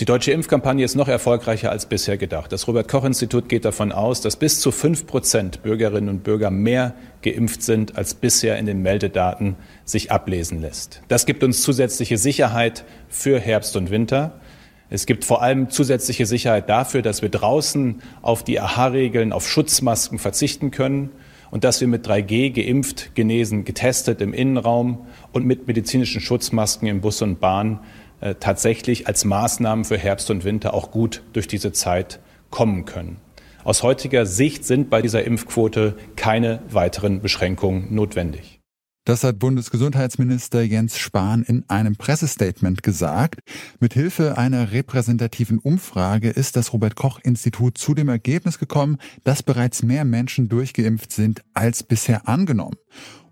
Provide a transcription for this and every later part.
Die deutsche Impfkampagne ist noch erfolgreicher als bisher gedacht. Das Robert Koch Institut geht davon aus, dass bis zu fünf Prozent Bürgerinnen und Bürger mehr geimpft sind, als bisher in den Meldedaten sich ablesen lässt. Das gibt uns zusätzliche Sicherheit für Herbst und Winter. Es gibt vor allem zusätzliche Sicherheit dafür, dass wir draußen auf die AHA-Regeln, auf Schutzmasken verzichten können und dass wir mit 3G geimpft, genesen, getestet im Innenraum und mit medizinischen Schutzmasken im Bus und Bahn tatsächlich als Maßnahmen für Herbst und Winter auch gut durch diese Zeit kommen können. Aus heutiger Sicht sind bei dieser Impfquote keine weiteren Beschränkungen notwendig. Das hat Bundesgesundheitsminister Jens Spahn in einem Pressestatement gesagt. Mit Hilfe einer repräsentativen Umfrage ist das Robert Koch Institut zu dem Ergebnis gekommen, dass bereits mehr Menschen durchgeimpft sind als bisher angenommen.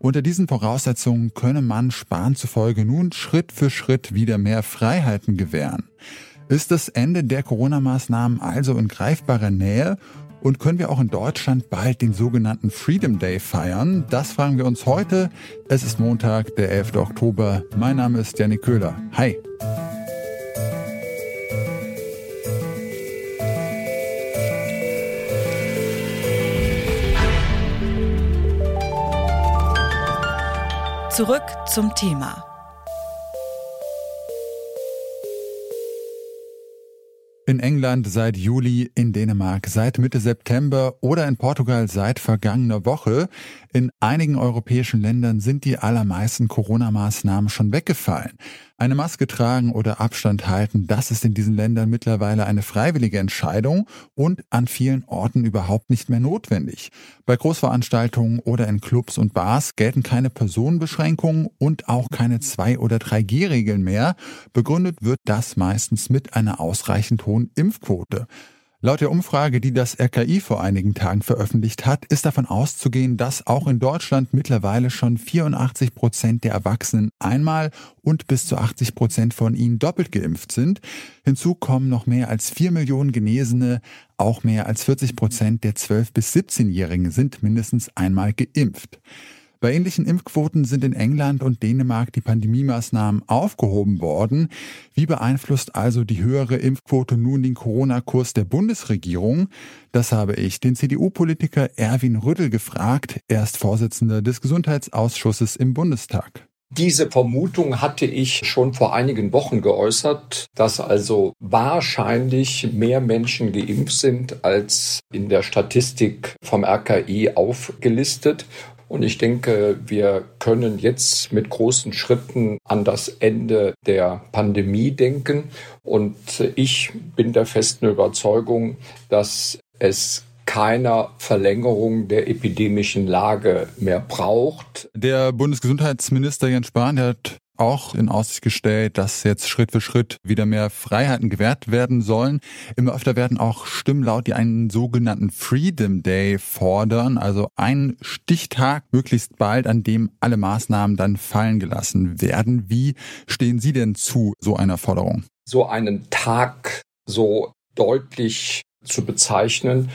Unter diesen Voraussetzungen könne man Spahn zufolge nun Schritt für Schritt wieder mehr Freiheiten gewähren. Ist das Ende der Corona-Maßnahmen also in greifbarer Nähe und können wir auch in Deutschland bald den sogenannten Freedom Day feiern? Das fragen wir uns heute. Es ist Montag, der 11. Oktober. Mein Name ist Janik Köhler. Hi. Zurück zum Thema. In England seit Juli, in Dänemark seit Mitte September oder in Portugal seit vergangener Woche. In einigen europäischen Ländern sind die allermeisten Corona-Maßnahmen schon weggefallen. Eine Maske tragen oder Abstand halten, das ist in diesen Ländern mittlerweile eine freiwillige Entscheidung und an vielen Orten überhaupt nicht mehr notwendig. Bei Großveranstaltungen oder in Clubs und Bars gelten keine Personenbeschränkungen und auch keine 2- oder 3G-Regeln mehr. Begründet wird das meistens mit einer ausreichend hohen Impfquote. Laut der Umfrage, die das RKI vor einigen Tagen veröffentlicht hat, ist davon auszugehen, dass auch in Deutschland mittlerweile schon 84 Prozent der Erwachsenen einmal und bis zu 80 Prozent von ihnen doppelt geimpft sind. Hinzu kommen noch mehr als 4 Millionen Genesene, auch mehr als 40 Prozent der 12- bis 17-Jährigen sind mindestens einmal geimpft. Bei ähnlichen Impfquoten sind in England und Dänemark die Pandemiemaßnahmen aufgehoben worden. Wie beeinflusst also die höhere Impfquote nun den Corona-Kurs der Bundesregierung? Das habe ich den CDU-Politiker Erwin Rüttel gefragt. Er ist Vorsitzender des Gesundheitsausschusses im Bundestag. Diese Vermutung hatte ich schon vor einigen Wochen geäußert, dass also wahrscheinlich mehr Menschen geimpft sind als in der Statistik vom RKI aufgelistet. Und ich denke, wir können jetzt mit großen Schritten an das Ende der Pandemie denken. Und ich bin der festen Überzeugung, dass es keiner Verlängerung der epidemischen Lage mehr braucht. Der Bundesgesundheitsminister Jens Spahn hat auch in Aussicht gestellt, dass jetzt Schritt für Schritt wieder mehr Freiheiten gewährt werden sollen. Immer öfter werden auch Stimmen laut, die einen sogenannten Freedom Day fordern, also einen Stichtag möglichst bald, an dem alle Maßnahmen dann fallen gelassen werden. Wie stehen Sie denn zu so einer Forderung? So einen Tag so deutlich zu bezeichnen,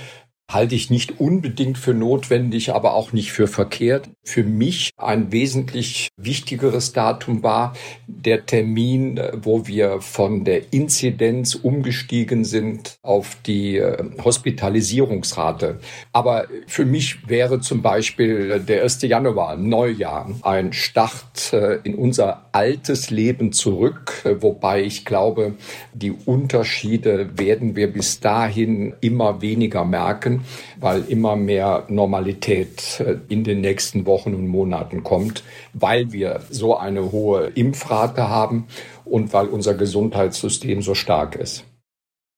halte ich nicht unbedingt für notwendig, aber auch nicht für verkehrt. Für mich ein wesentlich wichtigeres Datum war der Termin, wo wir von der Inzidenz umgestiegen sind auf die äh, Hospitalisierungsrate. Aber für mich wäre zum Beispiel der 1. Januar, Neujahr, ein Start äh, in unser altes Leben zurück, äh, wobei ich glaube, die Unterschiede werden wir bis dahin immer weniger merken weil immer mehr Normalität äh, in den nächsten Wochen und Monaten kommt, weil wir so eine hohe Impfrate haben und weil unser Gesundheitssystem so stark ist.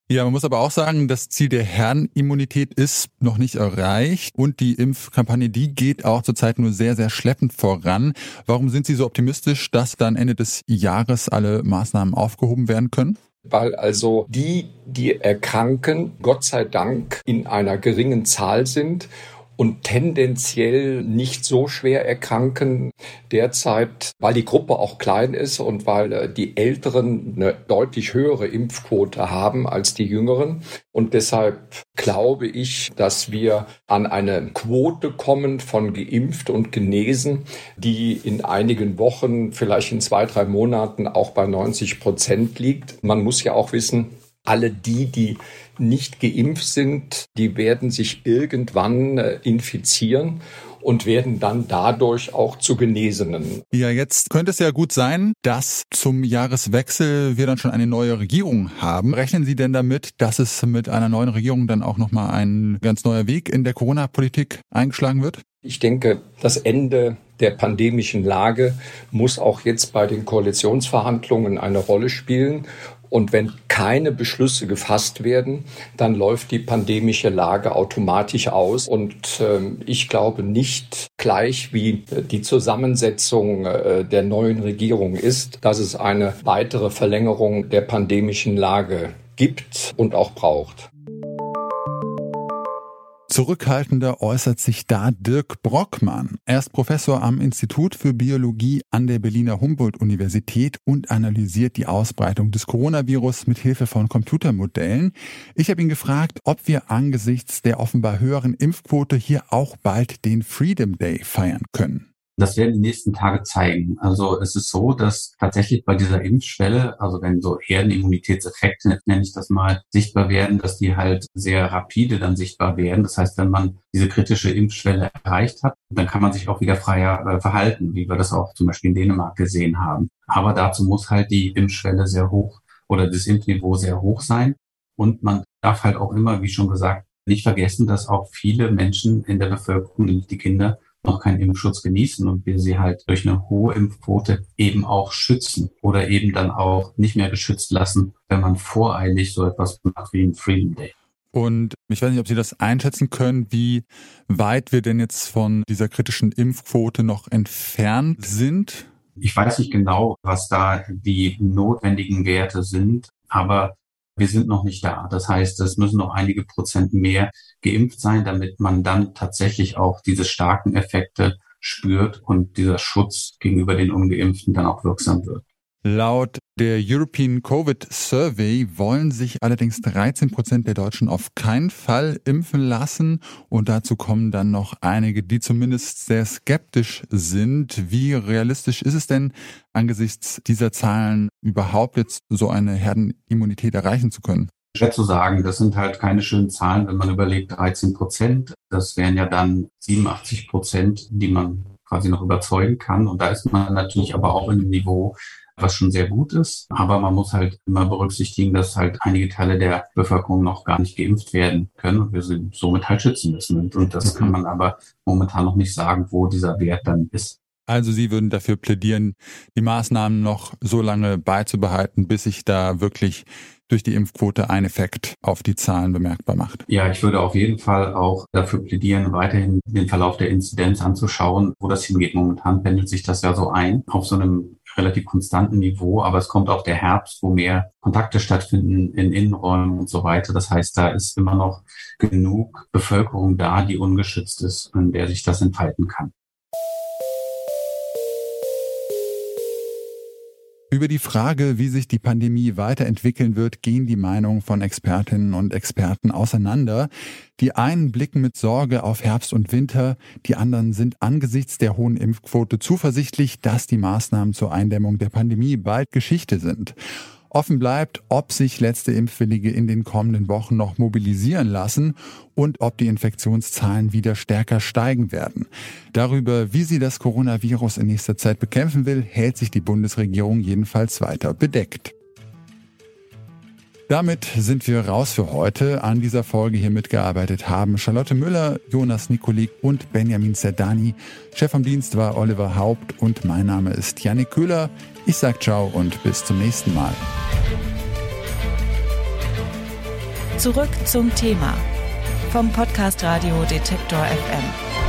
Ja, man muss aber auch sagen, das Ziel der Herrenimmunität ist noch nicht erreicht und die Impfkampagne, die geht auch zurzeit nur sehr, sehr schleppend voran. Warum sind Sie so optimistisch, dass dann Ende des Jahres alle Maßnahmen aufgehoben werden können? Weil also die, die erkranken, Gott sei Dank in einer geringen Zahl sind und tendenziell nicht so schwer erkranken derzeit, weil die Gruppe auch klein ist und weil äh, die Älteren eine deutlich höhere Impfquote haben als die Jüngeren. Und deshalb glaube ich, dass wir an eine Quote kommen von geimpft und genesen, die in einigen Wochen, vielleicht in zwei, drei Monaten auch bei 90 Prozent liegt. Man muss ja auch wissen, alle die, die nicht geimpft sind, die werden sich irgendwann äh, infizieren und werden dann dadurch auch zu Genesenen. Ja, jetzt könnte es ja gut sein, dass zum Jahreswechsel wir dann schon eine neue Regierung haben. Rechnen Sie denn damit, dass es mit einer neuen Regierung dann auch nochmal ein ganz neuer Weg in der Corona-Politik eingeschlagen wird? Ich denke, das Ende der pandemischen Lage muss auch jetzt bei den Koalitionsverhandlungen eine Rolle spielen. Und wenn keine Beschlüsse gefasst werden, dann läuft die pandemische Lage automatisch aus. Und äh, ich glaube nicht gleich, wie die Zusammensetzung äh, der neuen Regierung ist, dass es eine weitere Verlängerung der pandemischen Lage gibt und auch braucht. Zurückhaltender äußert sich da Dirk Brockmann. Er ist Professor am Institut für Biologie an der Berliner Humboldt-Universität und analysiert die Ausbreitung des Coronavirus mit Hilfe von Computermodellen. Ich habe ihn gefragt, ob wir angesichts der offenbar höheren Impfquote hier auch bald den Freedom Day feiern können. Das werden die nächsten Tage zeigen. Also es ist so, dass tatsächlich bei dieser Impfschwelle, also wenn so Herdenimmunitätseffekte, nenne ich das mal, sichtbar werden, dass die halt sehr rapide dann sichtbar werden. Das heißt, wenn man diese kritische Impfschwelle erreicht hat, dann kann man sich auch wieder freier äh, verhalten, wie wir das auch zum Beispiel in Dänemark gesehen haben. Aber dazu muss halt die Impfschwelle sehr hoch oder das Impfniveau sehr hoch sein. Und man darf halt auch immer, wie schon gesagt, nicht vergessen, dass auch viele Menschen in der Bevölkerung, nämlich die Kinder, noch keinen Impfschutz genießen und wir sie halt durch eine hohe Impfquote eben auch schützen oder eben dann auch nicht mehr geschützt lassen, wenn man voreilig so etwas macht wie ein Freedom Day. Und ich weiß nicht, ob Sie das einschätzen können, wie weit wir denn jetzt von dieser kritischen Impfquote noch entfernt sind. Ich weiß nicht genau, was da die notwendigen Werte sind, aber wir sind noch nicht da. Das heißt, es müssen noch einige Prozent mehr geimpft sein, damit man dann tatsächlich auch diese starken Effekte spürt und dieser Schutz gegenüber den Ungeimpften dann auch wirksam wird. Laut der European Covid Survey wollen sich allerdings 13 Prozent der Deutschen auf keinen Fall impfen lassen. Und dazu kommen dann noch einige, die zumindest sehr skeptisch sind. Wie realistisch ist es denn, angesichts dieser Zahlen überhaupt jetzt so eine Herdenimmunität erreichen zu können? Schwer zu sagen, das sind halt keine schönen Zahlen, wenn man überlegt, 13 Prozent. Das wären ja dann 87 Prozent, die man quasi noch überzeugen kann. Und da ist man natürlich aber auch in einem Niveau, was schon sehr gut ist. Aber man muss halt immer berücksichtigen, dass halt einige Teile der Bevölkerung noch gar nicht geimpft werden können und wir sie somit halt schützen müssen. Und das kann man aber momentan noch nicht sagen, wo dieser Wert dann ist. Also Sie würden dafür plädieren, die Maßnahmen noch so lange beizubehalten, bis sich da wirklich durch die Impfquote ein Effekt auf die Zahlen bemerkbar macht. Ja, ich würde auf jeden Fall auch dafür plädieren, weiterhin den Verlauf der Inzidenz anzuschauen, wo das hingeht. Momentan pendelt sich das ja so ein auf so einem relativ konstanten Niveau, aber es kommt auch der Herbst, wo mehr Kontakte stattfinden in Innenräumen und so weiter. Das heißt, da ist immer noch genug Bevölkerung da, die ungeschützt ist, in der sich das entfalten kann. Über die Frage, wie sich die Pandemie weiterentwickeln wird, gehen die Meinungen von Expertinnen und Experten auseinander. Die einen blicken mit Sorge auf Herbst und Winter, die anderen sind angesichts der hohen Impfquote zuversichtlich, dass die Maßnahmen zur Eindämmung der Pandemie bald Geschichte sind. Offen bleibt, ob sich letzte Impfwillige in den kommenden Wochen noch mobilisieren lassen und ob die Infektionszahlen wieder stärker steigen werden. Darüber, wie sie das Coronavirus in nächster Zeit bekämpfen will, hält sich die Bundesregierung jedenfalls weiter bedeckt. Damit sind wir raus für heute. An dieser Folge hier mitgearbeitet haben Charlotte Müller, Jonas Nikolik und Benjamin Zerdani. Chef vom Dienst war Oliver Haupt und mein Name ist Janik Köhler. Ich sag ciao und bis zum nächsten Mal. Zurück zum Thema vom Podcast Radio Detektor FM.